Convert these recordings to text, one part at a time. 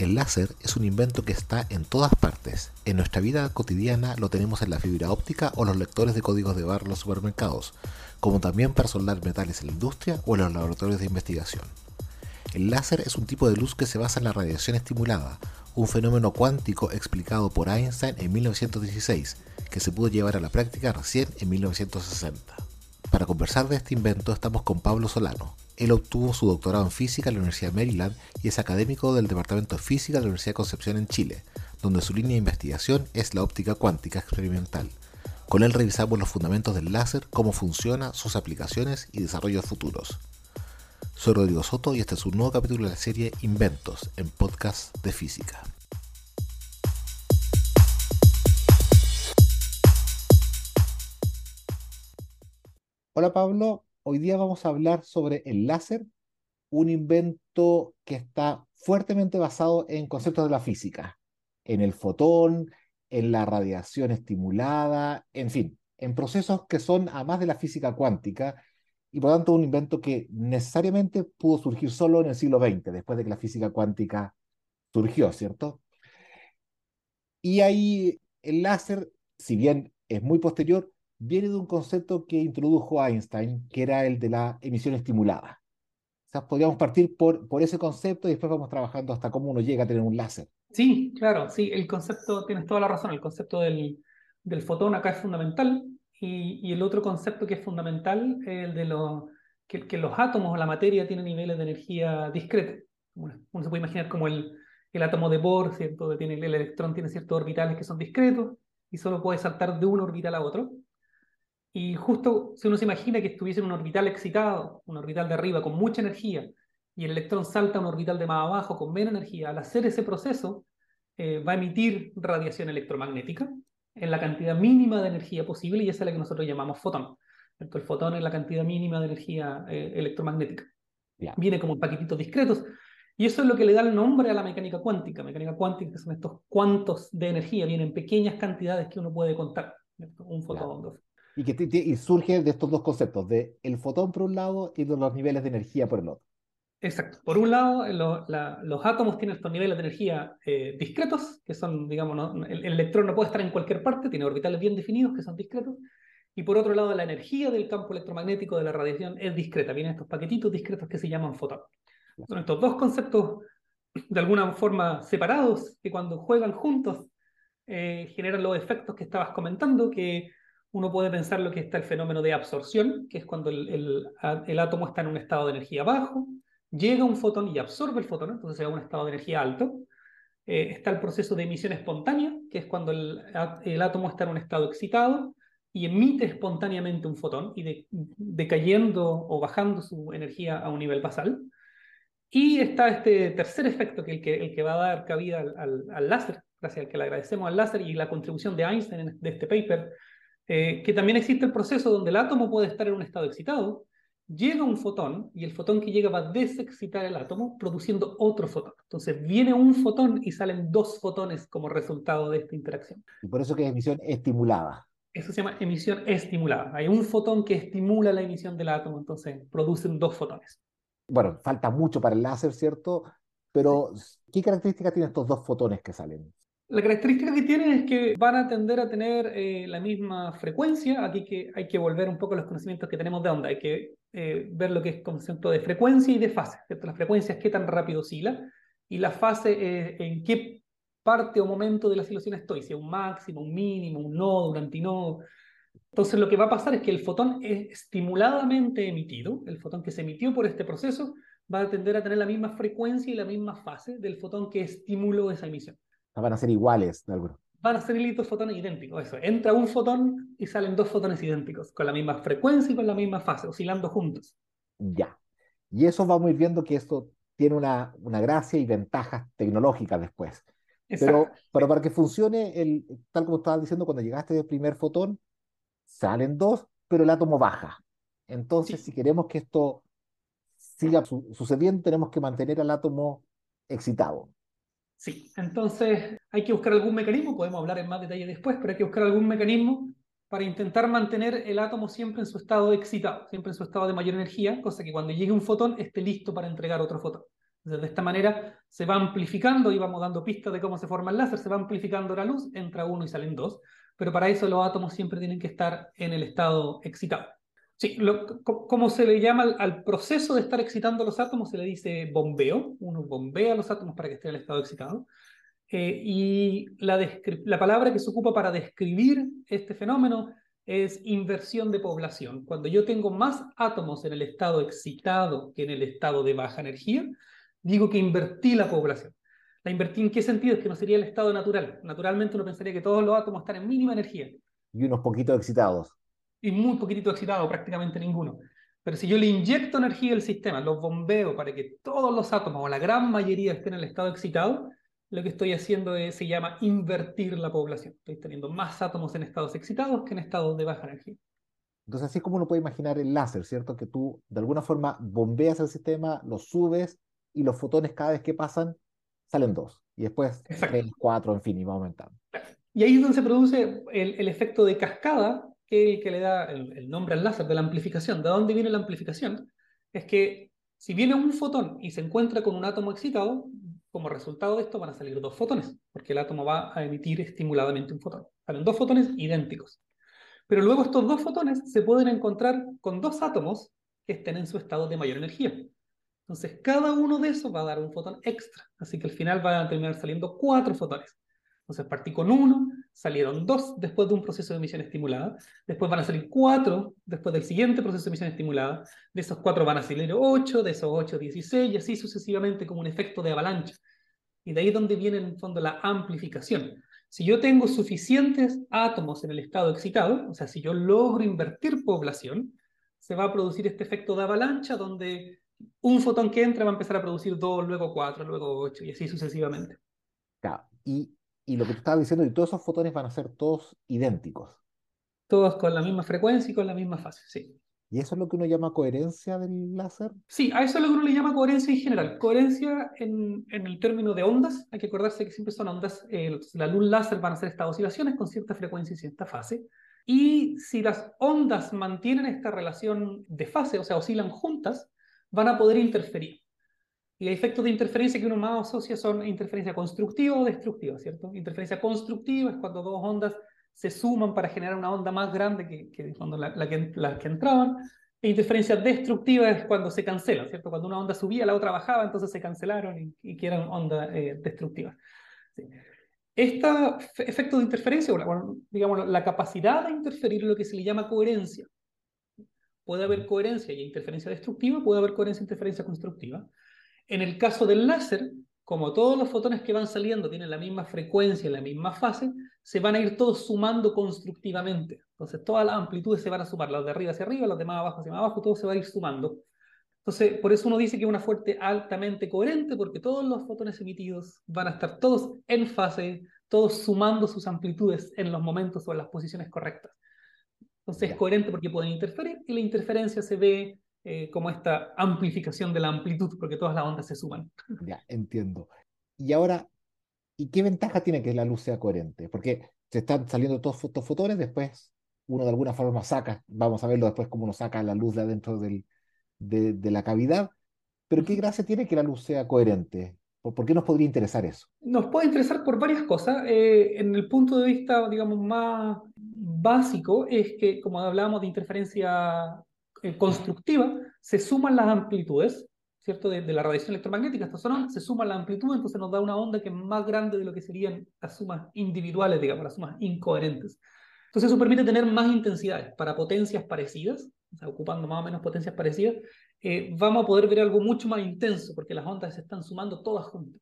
El láser es un invento que está en todas partes. En nuestra vida cotidiana lo tenemos en la fibra óptica o los lectores de códigos de barra en los supermercados, como también para soldar metales en la industria o en los laboratorios de investigación. El láser es un tipo de luz que se basa en la radiación estimulada, un fenómeno cuántico explicado por Einstein en 1916, que se pudo llevar a la práctica recién en 1960. Para conversar de este invento estamos con Pablo Solano, él obtuvo su doctorado en física en la Universidad de Maryland y es académico del Departamento de Física de la Universidad de Concepción en Chile, donde su línea de investigación es la óptica cuántica experimental. Con él revisamos los fundamentos del láser, cómo funciona, sus aplicaciones y desarrollos futuros. Soy Rodrigo Soto y este es un nuevo capítulo de la serie Inventos en podcast de física. Hola Pablo, Hoy día vamos a hablar sobre el láser, un invento que está fuertemente basado en conceptos de la física, en el fotón, en la radiación estimulada, en fin, en procesos que son a más de la física cuántica y por tanto un invento que necesariamente pudo surgir solo en el siglo XX, después de que la física cuántica surgió, ¿cierto? Y ahí el láser, si bien es muy posterior, viene de un concepto que introdujo Einstein, que era el de la emisión estimulada. O sea, podríamos partir por, por ese concepto y después vamos trabajando hasta cómo uno llega a tener un láser. Sí, claro, sí, el concepto, tienes toda la razón, el concepto del, del fotón acá es fundamental y, y, el otro concepto que es fundamental es el de lo, que, que, los átomos o la materia tienen niveles de energía discreta. Uno, uno se puede imaginar como el, el átomo de Bohr, ¿cierto? Tiene, el electrón tiene ciertos orbitales que son discretos y solo puede saltar de un orbital a otro. Y justo si uno se imagina que estuviese en un orbital excitado, un orbital de arriba con mucha energía, y el electrón salta a un orbital de más abajo con menos energía, al hacer ese proceso eh, va a emitir radiación electromagnética en la cantidad mínima de energía posible y esa es la que nosotros llamamos fotón. El fotón es la cantidad mínima de energía eh, electromagnética. Viene como paquetitos discretos y eso es lo que le da el nombre a la mecánica cuántica. Mecánica cuántica son estos cuantos de energía, vienen pequeñas cantidades que uno puede contar. Un fotón, dos y que y surge de estos dos conceptos, de el fotón por un lado y de los niveles de energía por el otro. Exacto. Por un lado, los átomos tienen estos niveles de energía eh, discretos, que son, digamos, el, electrón no puede estar en cualquier parte, tiene orbitales bien definidos, que son discretos. Y por otro lado, la energía del campo electromagnético de la radiación es discreta, vienen estos paquetitos discretos que se llaman fotón. Son estos dos conceptos, de alguna forma separados, que cuando juegan juntos eh, generan los efectos que estabas comentando, que uno puede pensar lo que está el fenómeno de absorción, que es cuando el, el, átomo está en un estado de energía bajo, llega un fotón y absorbe el fotón, entonces se da un estado de energía alto. Eh, está el proceso de emisión espontánea, que es cuando el, el, átomo está en un estado excitado y emite espontáneamente un fotón, y decayendo o bajando su energía a un nivel basal. Y está este tercer efecto, que el que, el que va a dar cabida al, al, al láser, gracias al que le agradecemos al láser y la contribución de Einstein de este paper, eh, que también existe el proceso donde el átomo puede estar en un estado excitado, llega un fotón y el fotón que llega va a desexcitar el átomo produciendo otro fotón. Entonces viene un fotón y salen dos fotones como resultado de esta interacción. Y por eso que es emisión estimulada. Eso se llama emisión estimulada. Hay un fotón que estimula la emisión del átomo, entonces producen dos fotones. Bueno, falta mucho para el láser, ¿cierto? Pero, ¿qué características tienen estos dos fotones que salen? La característica que tienen es que van a tender a tener eh, la misma frecuencia. Aquí que hay que volver un poco a los conocimientos que tenemos de onda. Hay que eh, ver lo que es concepto de frecuencia y de fase. La frecuencia es qué tan rápido oscila y la fase es en qué parte o momento de la oscilación estoy. Si es un máximo, un mínimo, un nodo, un antinodo. Entonces lo que va a pasar es que el fotón estimuladamente emitido, el fotón que se emitió por este proceso, va a tender a tener la misma frecuencia y la misma fase del fotón que estimuló esa emisión van a ser iguales de alguno. Van a ser dos fotones idénticos, eso. Entra un fotón y salen dos fotones idénticos, con la misma frecuencia y con la misma fase, oscilando juntos. Ya. Y eso vamos a ir viendo que esto tiene una, una gracia y ventajas tecnológicas después. Pero, pero para que funcione, el, tal como estabas diciendo, cuando llegaste del primer fotón, salen dos, pero el átomo baja. Entonces, si queremos que esto siga sucediendo, tenemos que mantener al átomo excitado. Sí, entonces hay que buscar algún mecanismo, podemos hablar en más detalle después, pero hay que buscar algún mecanismo para intentar mantener el átomo siempre en su estado excitado, siempre en su estado de mayor energía, cosa que cuando llegue un fotón esté listo para entregar otro fotón. Entonces, de esta manera se va amplificando y vamos dando pistas de cómo se forma el láser, se va amplificando la luz, entra uno y salen dos, pero para eso los átomos siempre tienen que estar en el estado excitado. Sí, como se le llama al, proceso de estar excitando los átomos, se le dice bombeo. Uno bombea los átomos para que estén en el estado excitado. Eh, y la palabra que se ocupa para describir este fenómeno es inversión de población. Cuando yo tengo más átomos en el estado excitado que en el estado de baja energía, digo que invertí la población. ¿La invertí en qué sentido? Es que no sería el estado natural. Naturalmente uno pensaría que todos los átomos están en mínima energía. Y unos poquitos excitados y muy poquitito excitado, prácticamente ninguno. Pero si yo le inyecto energía al sistema, los bombeo para que todos los átomos o la gran mayoría estén en el estado excitado, lo que estoy haciendo es, se llama invertir la población. Estoy teniendo más átomos en estados excitados que en estados de baja energía. Entonces, así es como uno puede imaginar el láser, ¿cierto? Que tú de alguna forma bombeas el sistema, lo subes y los fotones cada vez que pasan salen dos. Y después tres, cuatro, en fin, y va aumentando. Y ahí es donde se produce el, el efecto de cascada que, que le da el, nombre al láser de la amplificación. ¿De dónde viene la amplificación? Es que si viene un fotón y se encuentra con un átomo excitado, como resultado de esto van a salir dos fotones, porque el átomo va a emitir estimuladamente un fotón. Salen dos fotones idénticos. Pero luego estos dos fotones se pueden encontrar con dos átomos que estén en su estado de mayor energía. Entonces, cada uno de esos va a dar un fotón extra. Así que al final van a terminar saliendo cuatro fotones. Entonces partí con uno, salieron dos después de un proceso de emisión estimulada, después van a salir cuatro después del siguiente proceso de emisión estimulada, de esos cuatro van a salir ocho, de esos ocho, dieciséis, y así sucesivamente como un efecto de avalancha. Y de ahí donde viene en el fondo la amplificación. Si yo tengo suficientes átomos en el estado excitado, o sea, si yo logro invertir población, se va a producir este efecto de avalancha donde un fotón que entra va a empezar a producir dos, luego cuatro, luego ocho, y así sucesivamente. Claro. Y y lo que tú estabas diciendo, y todos esos fotones van a ser todos idénticos. Todos con la misma frecuencia y con la misma fase, sí. ¿Y eso es lo que uno llama coherencia del láser? Sí, a eso es lo que uno le llama coherencia en general. Coherencia en, en el término de ondas, hay que acordarse que siempre son ondas. Eh, la luz láser van a ser estas oscilaciones con cierta frecuencia y cierta fase. Y si las ondas mantienen esta relación de fase, o sea, oscilan juntas, van a poder interferir. Y el efectos de interferencia que uno más asocia son interferencia constructiva o destructiva, ¿cierto? Interferencia constructiva es cuando dos ondas se suman para generar una onda más grande que, que cuando la, la, que, la que entraban. E interferencia destructiva es cuando se cancela, ¿cierto? Cuando una onda subía, la otra bajaba, entonces se cancelaron y, y que eran ondas eh, destructivas. Sí. Este efecto de interferencia, bueno, digamos, la capacidad de interferir lo que se le llama coherencia. Puede haber coherencia y interferencia destructiva, puede haber coherencia e interferencia constructiva. En el caso del láser, como todos los fotones que van saliendo tienen la misma frecuencia, la misma fase, se van a ir todos sumando constructivamente. Entonces todas las amplitudes se van a sumar, las de arriba hacia arriba, las de más abajo hacia más abajo, todo se va a ir sumando. Entonces, por eso uno dice que es una fuente altamente coherente, porque todos los fotones emitidos van a estar todos en fase, todos sumando sus amplitudes en los momentos o en las posiciones correctas. Entonces es coherente porque pueden interferir y la interferencia se ve eh, como esta amplificación de la amplitud, porque todas las ondas se suman. Ya, entiendo. Y ahora, ¿y qué ventaja tiene que la luz sea coherente? Porque se están saliendo todos estos fotones, después uno de alguna forma saca, vamos a verlo después cómo uno saca la luz de adentro del, de, de la cavidad, pero ¿qué gracia tiene que la luz sea coherente? ¿Por qué nos podría interesar eso? Nos puede interesar por varias cosas. Eh, en el punto de vista, digamos, más básico, es que, como hablábamos de interferencia eh, constructiva, se suman las amplitudes, ¿cierto? De, de la radiación electromagnética, esta zona, se suma la amplitud, entonces nos da una onda que es más grande de lo que serían las sumas individuales, digamos, las sumas incoherentes. Entonces eso permite tener más intensidades para potencias parecidas, o sea, ocupando más o menos potencias parecidas, eh, vamos a poder ver algo mucho más intenso, porque las ondas se están sumando todas juntas.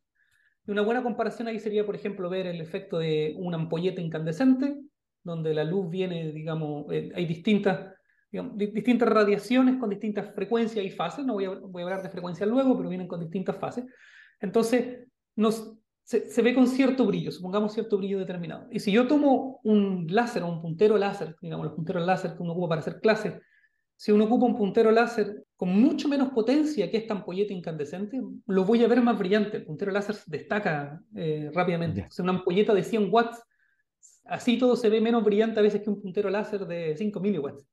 Y una buena comparación ahí sería, por ejemplo, ver el efecto de una ampolleta incandescente, donde la luz viene, digamos, eh, hay distintas distintas radiaciones con distintas frecuencias y fases, no voy a, voy a hablar de frecuencia luego, pero vienen con distintas fases. Entonces, nos, se, se, ve con cierto brillo, supongamos cierto brillo determinado. Y si yo tomo un láser o un puntero láser, digamos, los punteros láser que uno ocupa para hacer clases, si uno ocupa un puntero láser con mucho menos potencia que esta ampolleta incandescente, lo voy a ver más brillante. El puntero láser destaca eh, rápidamente. O sea, una ampolleta de 100 watts, así todo se ve menos brillante a veces que un puntero láser de 5 miliwatts.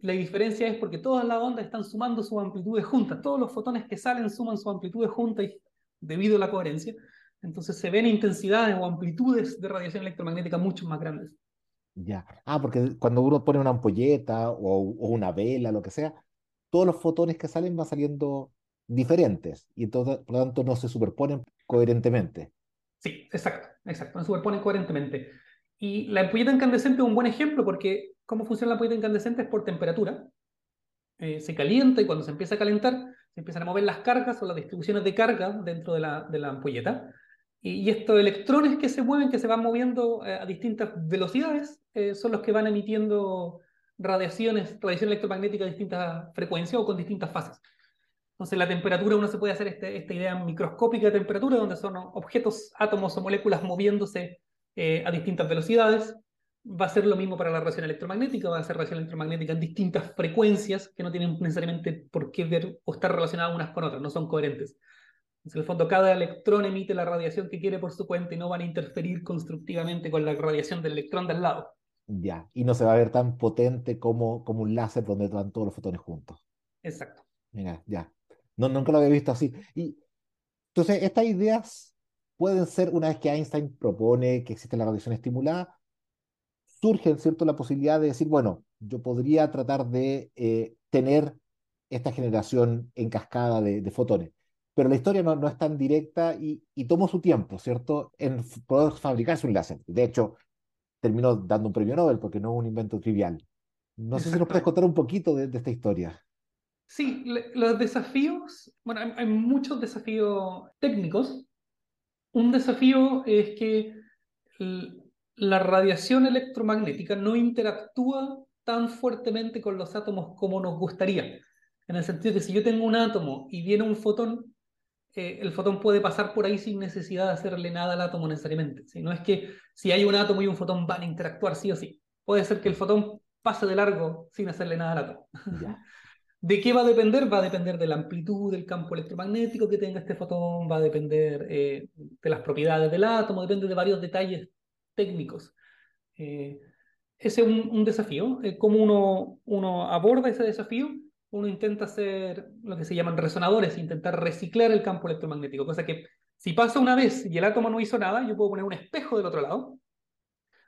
La diferencia es porque todas las ondas están sumando sus amplitudes juntas. Todos los fotones que salen suman sus amplitudes juntas y debido a la coherencia. Entonces se ven intensidades o amplitudes de radiación electromagnética mucho más grandes. Ya. Ah, porque cuando uno pone una ampolleta o, o una vela, lo que sea, todos los fotones que salen van saliendo diferentes y entonces, por lo tanto, no se superponen coherentemente. Sí, exacto, exacto, no se superponen coherentemente. Y la ampolleta incandescente es un buen ejemplo porque cómo funciona la ampolleta incandescente es por temperatura. Eh, se calienta y cuando se empieza a calentar, se empiezan a mover las cargas o las distribuciones de carga dentro de la, de ampolleta. Y, estos electrones que se mueven, que se van moviendo eh, a distintas velocidades, eh, son los que van emitiendo radiaciones, radiación electromagnética a distintas frecuencias o con distintas fases. Entonces, la temperatura, uno se puede hacer este, esta idea microscópica de temperatura, donde son objetos, átomos o moléculas moviéndose a distintas velocidades. Va a ser lo mismo para la radiación electromagnética, va a ser radiación electromagnética en distintas frecuencias que no tienen necesariamente por qué ver o estar relacionadas unas con otras, no son coherentes. En el fondo, cada electrón emite la radiación que quiere por su cuenta y no van a interferir constructivamente con la radiación del electrón de al lado. Ya, y no se va a ver tan potente como, como un láser donde están todos los fotones juntos. Exacto. Mira, ya. No, nunca lo había visto así. Y entonces, estas ideas pueden ser, una vez que Einstein propone que existe la radiación estimulada, surge, ¿cierto?, la posibilidad de decir, bueno, yo podría tratar de eh, tener esta generación en cascada de, de fotones pero la historia no, no es tan directa y, y, tomó su tiempo, ¿cierto?, en poder fabricarse un láser. De hecho, terminó dando un premio Nobel porque no es un invento trivial. No sé si nos puedes contar un poquito de, de esta historia. Sí, los desafíos, bueno, hay, hay, muchos desafíos técnicos. Un desafío es que la radiación electromagnética no interactúa tan fuertemente con los átomos como nos gustaría. En el sentido de que si yo tengo un átomo y viene un fotón, eh, el fotón puede pasar por ahí sin necesidad de hacerle nada al átomo necesariamente. ¿sí? No es que si hay un átomo y un fotón van a interactuar sí o sí. Puede ser que el fotón pase de largo sin hacerle nada al átomo. ¿De qué va a depender? Va a depender de la amplitud del campo electromagnético que tenga este fotón, va a depender eh, de las propiedades del átomo, depende de varios detalles técnicos. Eh, ese es un, desafío. ¿Cómo uno, uno aborda ese desafío? uno intenta hacer lo que se llaman resonadores, intentar reciclar el campo electromagnético, cosa que si pasa una vez y el átomo no hizo nada, yo puedo poner un espejo del otro lado,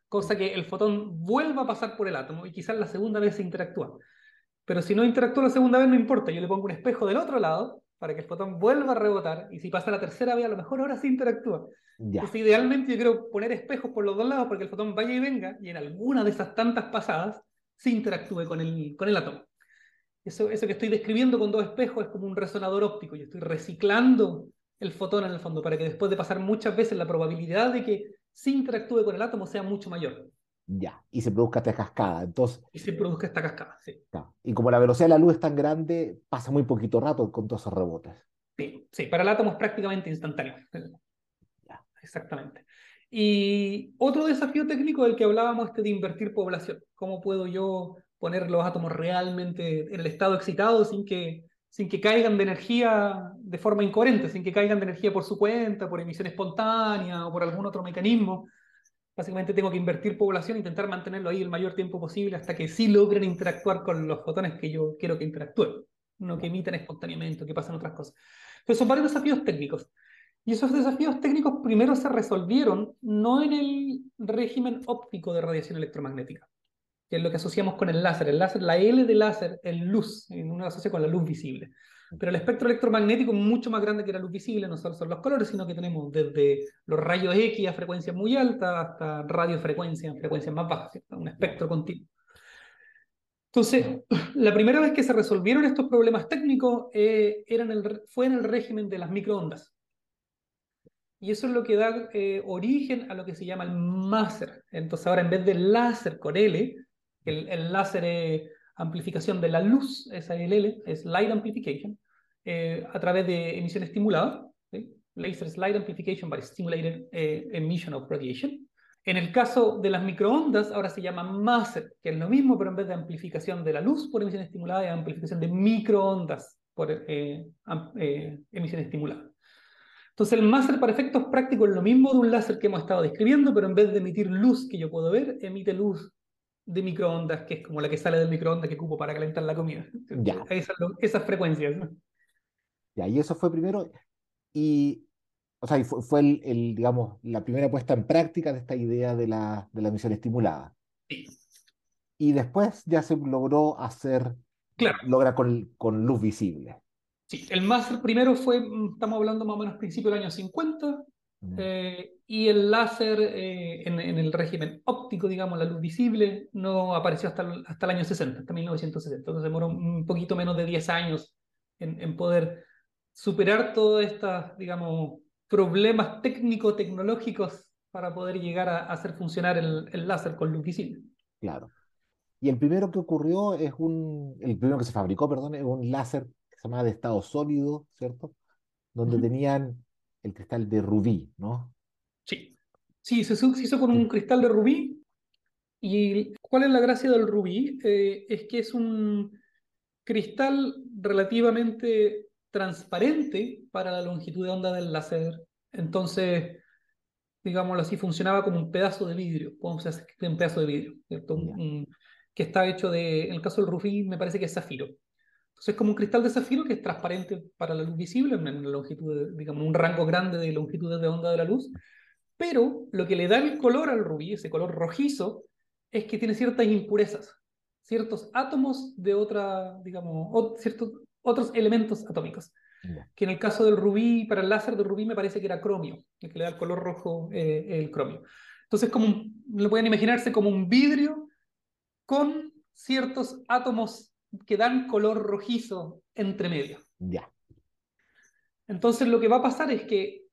cosa que el fotón vuelva a pasar por el átomo y quizás la segunda vez se interactúa. Pero si no interactúa la segunda vez, no importa, yo le pongo un espejo del otro lado para que el fotón vuelva a rebotar y si pasa la tercera vez, a lo mejor ahora sí interactúa. Entonces, idealmente yo quiero poner espejos por los dos lados para que el fotón vaya y venga y en alguna de esas tantas pasadas se interactúe con el, con el átomo. Eso, eso que estoy describiendo con dos espejos es como un resonador óptico. Yo estoy reciclando el fotón en el fondo para que después de pasar muchas veces la probabilidad de que se interactúe con el átomo sea mucho mayor. Ya, y se produzca esta cascada. Entonces, y se produzca esta cascada, sí. Y como la velocidad de la luz es tan grande, pasa muy poquito rato con todos esos rebotes. Sí, sí, para el átomo es prácticamente instantáneo. Ya. Exactamente. Y otro desafío técnico del que hablábamos este de invertir población. ¿Cómo puedo yo poner los átomos realmente en el estado excitado sin que, sin que caigan de energía de forma incoherente, sin que caigan de energía por su cuenta, por emisión espontánea o por algún otro mecanismo. Básicamente tengo que invertir población, intentar mantenerlo ahí el mayor tiempo posible hasta que sí logren interactuar con los fotones que yo quiero que interactúen, no que emitan espontáneamente, que pasen otras cosas. Entonces son varios desafíos técnicos. Y esos desafíos técnicos primero se resolvieron no en el régimen óptico de radiación electromagnética, que es lo que asociamos con el láser. El láser, la L de láser es luz, uno asocia con la luz visible. Pero el espectro electromagnético es mucho más grande que la luz visible, no solo son los colores, sino que tenemos desde los rayos X a frecuencias muy altas hasta radiofrecuencias, frecuencias más bajas, un espectro continuo. Entonces, la primera vez que se resolvieron estos problemas técnicos eh, el, fue en el régimen de las microondas. Y eso es lo que da eh, origen a lo que se llama el máser. Entonces ahora en vez de láser con L, el, láser es amplificación de la luz, esa es el L, es light amplification, eh, a través de emisión estimulada, laser light amplification by stimulated eh, emission of radiation. En el caso de las microondas, ahora se llama máser, que es lo mismo, pero en vez de amplificación de la luz por emisión estimulada, es amplificación de microondas por eh, emisión estimulada. Entonces el máser para efectos prácticos es lo mismo de un láser que hemos estado describiendo, pero en vez de emitir luz que yo puedo ver, emite luz de microondas, que es como la que sale del microondas que ocupo para calentar la comida. Ya. Esas, esas frecuencias. Ya, y eso fue primero. Y o sea, fue, el, digamos, la primera puesta en práctica de esta idea de la, de la emisión estimulada. Sí. Y después ya se logró hacer, claro. logra con, con luz visible. Sí, el más primero fue, mm, estamos hablando más o menos principio del año 50, eh, y el láser eh, en, el régimen óptico, digamos, la luz visible, no apareció hasta, hasta el año 60, hasta 1960. Entonces demoró un poquito menos de 10 años en, en poder superar todos estos, digamos, problemas técnico-tecnológicos para poder llegar a, hacer funcionar el, el, láser con luz visible. Claro. Y el primero que ocurrió es un, el primero que se fabricó, perdón, es un láser que se llama de estado sólido, ¿cierto? Donde tenían el cristal de rubí, ¿no? Sí, sí, se, hizo con un cristal de rubí. ¿Y cuál es la gracia del rubí? Eh, es que es un cristal relativamente transparente para la longitud de onda del láser. Entonces, digámoslo así, funcionaba como un pedazo de vidrio, podemos decir un pedazo de vidrio, ¿cierto? que está hecho de, en el caso del rubí, me parece que es zafiro. Entonces es como un cristal de zafiro que es transparente para la luz visible, en una longitud, digamos, un rango grande de longitudes de onda de la luz, pero lo que le da el color al rubí, ese color rojizo, es que tiene ciertas impurezas, ciertos átomos de otra, digamos, ciertos otros elementos atómicos. Que en el caso del rubí, para el láser de rubí me parece que era cromio, el que le da el color rojo eh, el cromio. Entonces, como lo pueden imaginarse como un vidrio con ciertos átomos que dan color rojizo entre medio. Ya. Entonces lo que va a pasar es que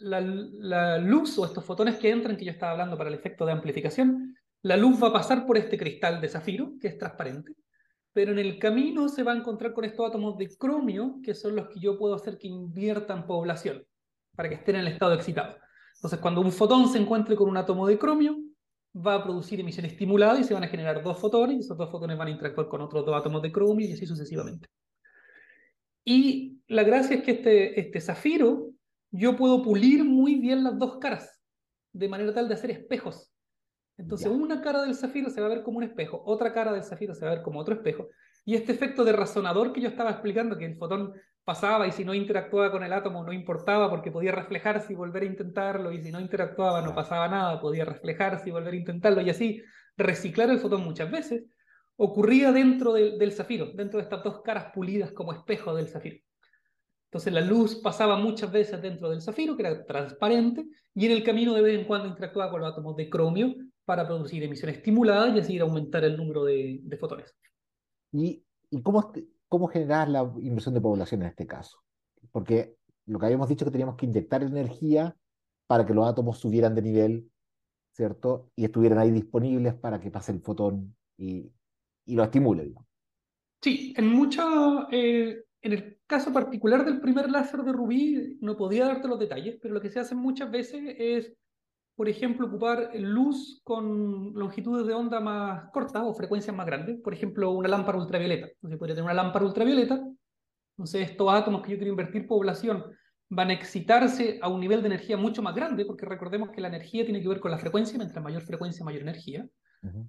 la, la, luz o estos fotones que entran, que yo estaba hablando para el efecto de amplificación, la luz va a pasar por este cristal de zafiro, que es transparente, pero en el camino se va a encontrar con estos átomos de cromio, que son los que yo puedo hacer que inviertan población, para que estén en el estado excitado. Entonces cuando un fotón se encuentre con un átomo de cromio, va a producir emisión estimulada y se van a generar dos fotones, y esos dos fotones van a interactuar con otros dos átomos de cromio y así sucesivamente. Y la gracia es que este, este zafiro, yo puedo pulir muy bien las dos caras, de manera tal de hacer espejos. Entonces, una cara del zafiro se va a ver como un espejo, otra cara del zafiro se va a ver como otro espejo, y este efecto de razonador que yo estaba explicando, que el fotón pasaba y si no interactuaba con el átomo no importaba porque podía reflejarse y volver a intentarlo, y si no interactuaba no pasaba nada, podía reflejarse y volver a intentarlo, y así reciclar el fotón muchas veces, ocurría dentro del zafiro, dentro de estas dos caras pulidas como espejo del zafiro. Entonces la luz pasaba muchas veces dentro del zafiro, que era transparente, y en el camino de vez en cuando interactuaba con los átomos de cromio para producir emisión estimulada y así aumentar el número de fotones. ¿Y, y cómo, cómo generar la inversión de población en este caso? Porque lo que habíamos dicho que teníamos que inyectar energía para que los átomos subieran de nivel, ¿cierto? Y estuvieran ahí disponibles para que pase el fotón y, lo estimule. Sí, en mucha, eh, en el caso particular del primer láser de Rubí, no podía darte los detalles, pero lo que se hace muchas veces es por ejemplo, ocupar luz con longitudes de onda más cortas o frecuencias más grandes. Por ejemplo, una lámpara ultravioleta. Entonces, podría tener una lámpara ultravioleta. Entonces, estos átomos que yo quiero invertir población van a excitarse a un nivel de energía mucho más grande, porque recordemos que la energía tiene que ver con la frecuencia, mientras mayor frecuencia, mayor energía.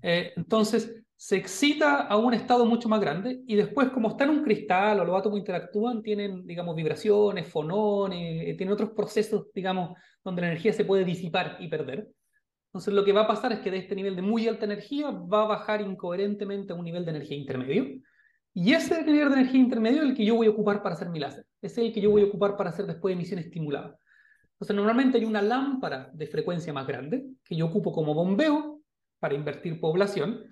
Eh, entonces, se excita a un estado mucho más grande y después, como está en un cristal o los átomos interactúan, tienen, digamos, vibraciones, fonones, eh, tienen otros procesos, digamos, donde la energía se puede disipar y perder. Entonces, lo que va a pasar es que de este nivel de muy alta energía va a bajar incoherentemente a un nivel de energía intermedio. Y ese nivel de energía intermedio es el que yo voy a ocupar para hacer mi láser. es el que yo voy a ocupar para hacer después emisión estimulada. Entonces, normalmente hay una lámpara de frecuencia más grande que yo ocupo como bombeo para invertir población,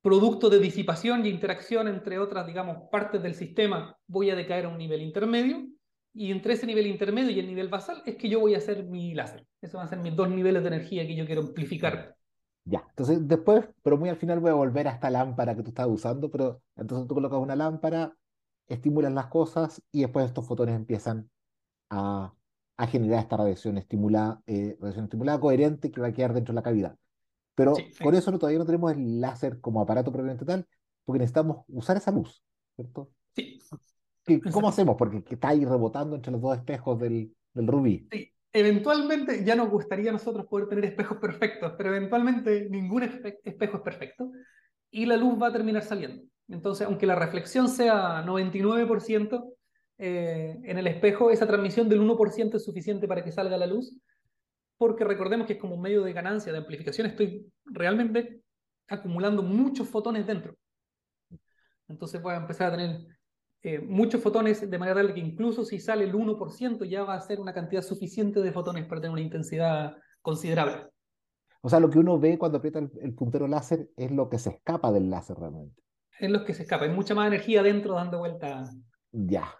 producto de disipación y interacción entre otras, digamos, partes del sistema, voy a decaer a un nivel intermedio, y entre ese nivel intermedio y el nivel basal es que yo voy a hacer mi láser. Esos van a ser mis dos niveles de energía que yo quiero amplificar. Ya, entonces después, pero muy al final voy a volver a esta lámpara que tú estabas usando, pero entonces tú colocas una lámpara, estimulas las cosas y después estos fotones empiezan a, a generar esta radiación estimulada, eh, radiación estimulada coherente que va a quedar dentro de la cavidad. Pero por eso todavía no tenemos el láser como aparato propiamente tal, porque necesitamos usar esa luz, ¿cierto? Sí. ¿Cómo hacemos? Porque está ahí rebotando entre los dos espejos del, del rubí. Sí. Eventualmente ya nos gustaría a nosotros poder tener espejos perfectos, pero eventualmente ningún espejo es perfecto y la luz va a terminar saliendo. Entonces, aunque la reflexión sea 99%, eh, en el espejo, esa transmisión del 1% es suficiente para que salga la luz, porque recordemos que es como un medio de ganancia, de amplificación, estoy realmente acumulando muchos fotones dentro. Entonces voy a empezar a tener eh, muchos fotones de manera tal que incluso si sale el 1% ya va a ser una cantidad suficiente de fotones para tener una intensidad considerable. O sea, lo que uno ve cuando aprieta el, puntero láser es lo que se escapa del láser realmente. Es lo que se escapa, hay mucha más energía dentro dando vuelta. Ya.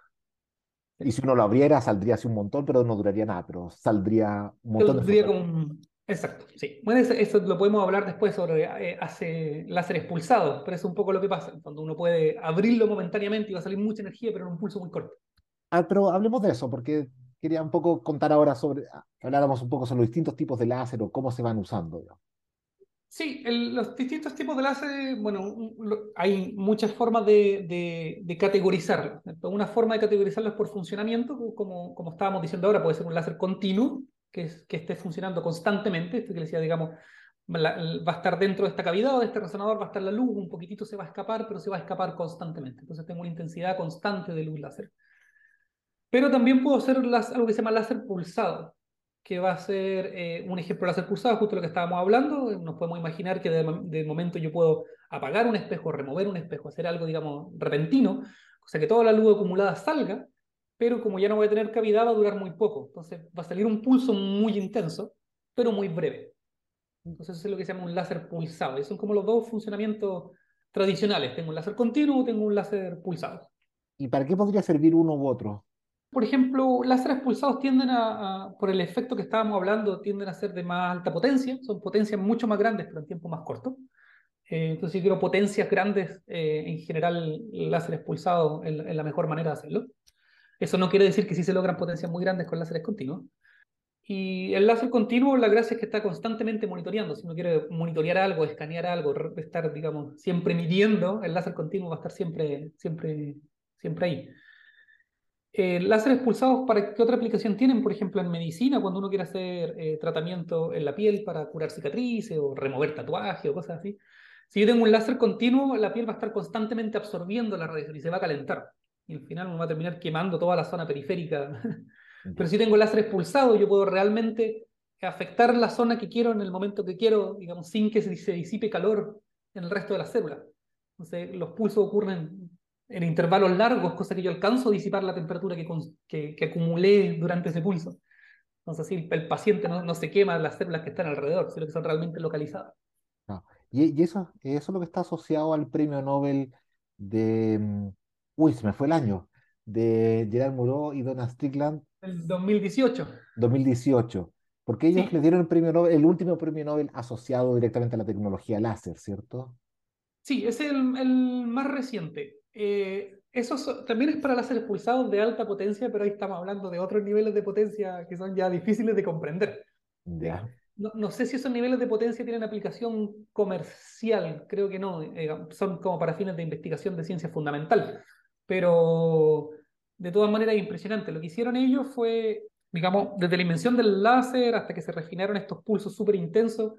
Y si uno lo abriera, saldría así un montón, pero no duraría nada, pero saldría un montón de como Exacto, sí. Bueno, eso, lo podemos hablar después sobre eh, hace láser expulsado, pero es un poco lo que pasa, cuando uno puede abrirlo momentáneamente y va a salir mucha energía, pero en un pulso muy corto. Ah, pero hablemos de eso, porque quería un poco contar ahora sobre, ah, habláramos un poco sobre los distintos tipos de láser o cómo se van usando. Sí, los distintos tipos de láser, bueno, hay muchas formas de, de, categorizarlos. Una forma de categorizarlos por funcionamiento, como, como estábamos diciendo ahora, puede ser un láser continuo, que, que esté funcionando constantemente, esto que decía, digamos, va a estar dentro de esta cavidad o de este resonador, va a estar la luz, un poquitito se va a escapar, pero se va a escapar constantemente. Entonces tengo una intensidad constante de luz láser. Pero también puedo hacer algo que se llama láser pulsado, que va a ser eh, un ejemplo de láser pulsado, justo lo que estábamos hablando. Nos podemos imaginar que de, de, momento yo puedo apagar un espejo, remover un espejo, hacer algo, digamos, repentino, o sea que toda la luz acumulada salga, pero como ya no voy a tener cavidad va a durar muy poco. Entonces va a salir un pulso muy intenso, pero muy breve. Entonces eso es lo que se llama un láser pulsado. Y son como los dos funcionamientos tradicionales. Tengo un láser continuo, tengo un láser pulsado. ¿Y para qué podría servir uno u otro? Por ejemplo, láseres pulsados tienden a, por el efecto que estábamos hablando, tienden a ser de más alta potencia, son potencias mucho más grandes, pero en tiempo más corto. Eh, entonces, si quiero potencias grandes, eh, en general, el láser expulsado es la mejor manera de hacerlo. Eso no quiere decir que sí se logran potencias muy grandes con láseres continuos. Y el láser continuo, la gracia es que está constantemente monitoreando. Si uno quiere monitorear algo, escanear algo, estar, digamos, siempre midiendo, el láser continuo va a estar siempre, siempre, siempre ahí. Eh, láseres pulsados, ¿para qué otra aplicación tienen? Por ejemplo, en medicina, cuando uno quiere hacer eh, tratamiento en la piel para curar cicatrices o remover tatuajes o cosas así. Si yo tengo un láser continuo, la piel va a estar constantemente absorbiendo la radiación y se va a calentar y al final uno va a terminar quemando toda la zona periférica. Pero si tengo láser expulsado, yo puedo realmente afectar la zona que quiero en el momento que quiero, digamos, sin que se disipe calor en el resto de la célula. Entonces, los pulsos ocurren en intervalos largos, cosa que yo alcanzo a disipar la temperatura que, que, acumulé durante ese pulso. Entonces, así el, paciente no, no, se quema las células que están alrededor, sino que son realmente localizadas. Y, y eso, eso es lo que está asociado al premio Nobel de mm, uy, se me fue el año, de Gerard Moreau y Donna Strickland. El 2018. 2018. Porque ellos le dieron el premio Nobel, el último premio Nobel asociado directamente a la tecnología láser, ¿cierto? Sí, es el, el más reciente. Eh, eso también es para láseres pulsados de alta potencia, pero ahí estamos hablando de otros niveles de potencia que son ya difíciles de comprender. Ya. No, no, sé si esos niveles de potencia tienen aplicación comercial, creo que no, eh, son como para fines de investigación de ciencia fundamental pero de todas maneras es impresionante. Lo que hicieron ellos fue, digamos, desde la invención del láser hasta que se refinaron estos pulsos súper intensos,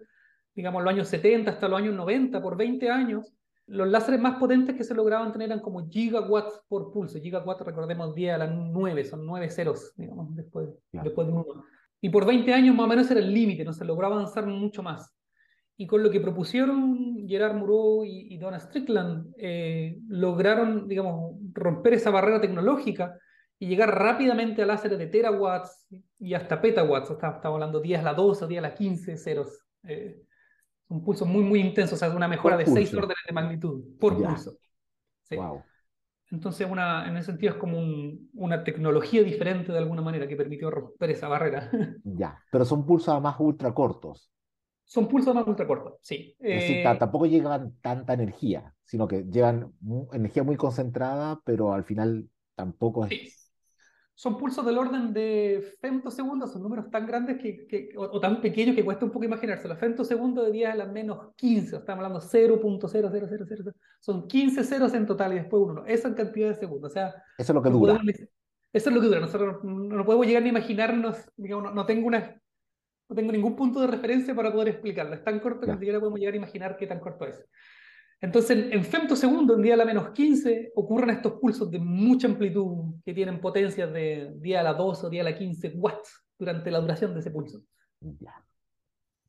digamos, los años 70 hasta los años 90, por 20 años, los láseres más potentes que se lograban tener eran como gigawatts por pulso. Gigawatts, recordemos, 10 a las 9, son 9 ceros, digamos, después, después de uno. Y por 20 años más o menos era el límite, no se logró avanzar mucho más. Y con lo que propusieron Gerard Moreau y, y Donna Strickland, eh, lograron, digamos, romper esa barrera tecnológica y llegar rápidamente a láseres de terawatts y hasta petawatts. Estamos, hablando 10 a la 12 o 10 a la 15 ceros. Eh, un pulso muy, muy intenso, o sea, una mejora de 6 órdenes de magnitud por pulso. Wow. Entonces, una, en ese sentido es como una tecnología diferente de alguna manera que permitió romper esa barrera. Ya, pero son pulsos además ultra cortos. Son pulsos más ultracortos, sí. Es decir, eh, tampoco llevan tanta energía, sino que llevan energía muy concentrada, pero al final tampoco es... Sí. Son pulsos del orden de femtosegundos, son números tan grandes que, que o, tan pequeños que cuesta un poco imaginarse. Los femtosegundos de 10 a las menos 15, estamos hablando 0.0000, son 15 ceros en total y después uno. Esa cantidad de segundos. O sea, eso es lo que dura. eso es lo que dura. Nosotros no, podemos llegar ni a imaginarnos, digamos, no tengo una no tengo ningún punto de referencia para poder explicarlo. Es tan corto que ni siquiera podemos llegar a imaginar qué tan corto es. Entonces, en femtosegundo, en día a la menos 15, ocurren estos pulsos de mucha amplitud que tienen potencias de día a la 12 o día a la 15 watts durante la duración de ese pulso. Ya.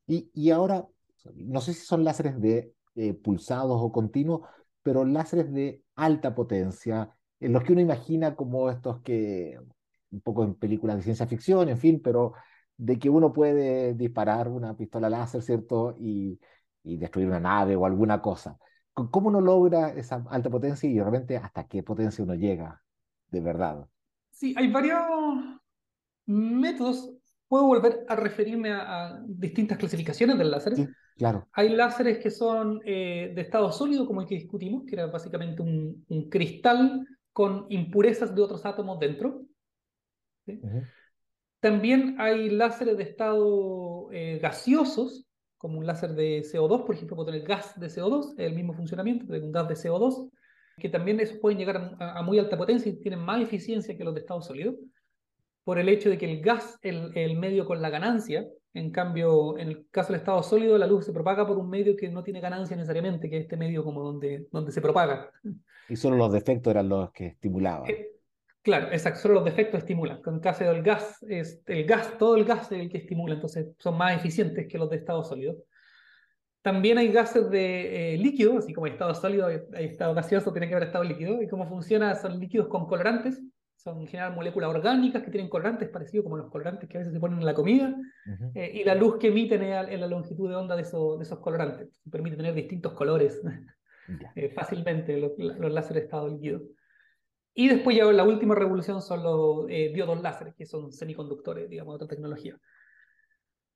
Y, y ahora, no sé si son láseres de eh, pulsados o continuos, pero láseres de alta potencia, en los que uno imagina como estos que, un poco en películas de ciencia ficción, en fin, pero de que uno puede disparar una pistola láser, ¿cierto? Y, y destruir una nave o alguna cosa. ¿Cómo uno logra esa alta potencia y realmente hasta qué potencia uno llega de verdad? Sí, hay varios métodos. Puedo volver a referirme a, distintas clasificaciones del láser. Sí, claro. Hay láseres que son eh, de estado sólido, como el que discutimos, que era básicamente un, un cristal con impurezas de otros átomos dentro. También hay láseres de estado eh, gaseosos, como un láser de CO2, por ejemplo, puedo tener gas de CO2, el mismo funcionamiento de un gas de CO2, que también esos pueden llegar a, muy alta potencia y tienen más eficiencia que los de estado sólido, por el hecho de que el gas es el, el, medio con la ganancia, en cambio, en el caso del estado sólido, la luz se propaga por un medio que no tiene ganancia necesariamente, que es este medio como donde, donde se propaga. Y solo los defectos eran los que estimulaban. Eh, claro, exacto, solo los defectos estimulan. En caso del gas, es el gas, todo el gas es el que estimula, entonces son más eficientes que los de estado sólido. También hay gases de eh, líquido, así como hay estado sólido, hay, estado gaseoso, tiene que haber estado líquido. ¿Y cómo funciona? Son líquidos con colorantes, son en general moléculas orgánicas que tienen colorantes parecidos como los colorantes que a veces se ponen en la comida, uh -huh. eh, y la luz que emiten es la longitud de onda de, eso, de esos colorantes. Permite tener distintos colores eh, fácilmente los, los láseres de estado líquido. Y después ya la última revolución son los eh, diodos láser, que son semiconductores, digamos, de otra tecnología.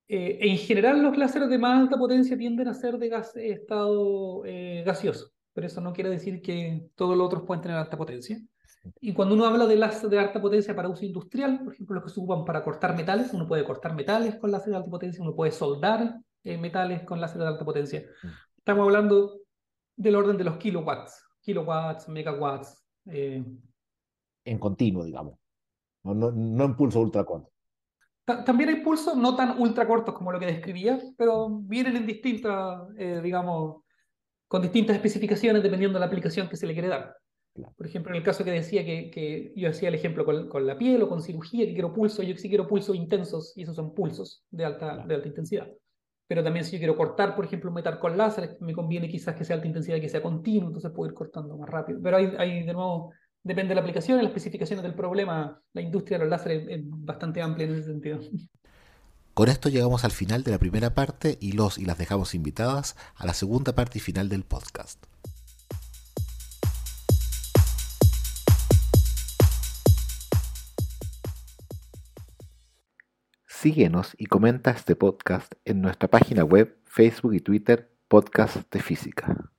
Eh, en general, los láseres de más alta potencia tienden a ser de gas, estado eh, gaseoso, pero eso no quiere decir que todos los otros pueden tener alta potencia. Y cuando uno habla de láser de alta potencia para uso industrial, por ejemplo, los que se ocupan para cortar metales, uno puede cortar metales con láser de alta potencia, uno puede soldar eh, metales con láser de alta potencia. Estamos hablando del orden de los kilowatts, kilowatts, megawatts. Eh, en continuo, digamos, no, no, no en pulso ultracorto. También hay pulsos no tan ultra cortos como lo que describía, pero vienen en distintas, eh, digamos, con distintas especificaciones dependiendo de la aplicación que se le quiere dar. Claro. Por ejemplo, en el caso que decía que, que yo hacía el ejemplo con, con, la piel o con cirugía, que quiero pulso, yo sí quiero pulsos intensos y esos son pulsos de alta, claro. de alta intensidad. Pero también si yo quiero cortar, por ejemplo, un metal con láser, me conviene quizás que sea alta intensidad y que sea continuo, entonces puedo ir cortando más rápido. Pero hay, hay de nuevo, depende de la aplicación y las especificaciones del problema. La industria de los láseres es bastante amplia en ese sentido. Con esto llegamos al final de la primera parte y los y las dejamos invitadas a la segunda parte y final del podcast. Síguenos y comenta este podcast en nuestra página web, Facebook y Twitter, Podcast de Física.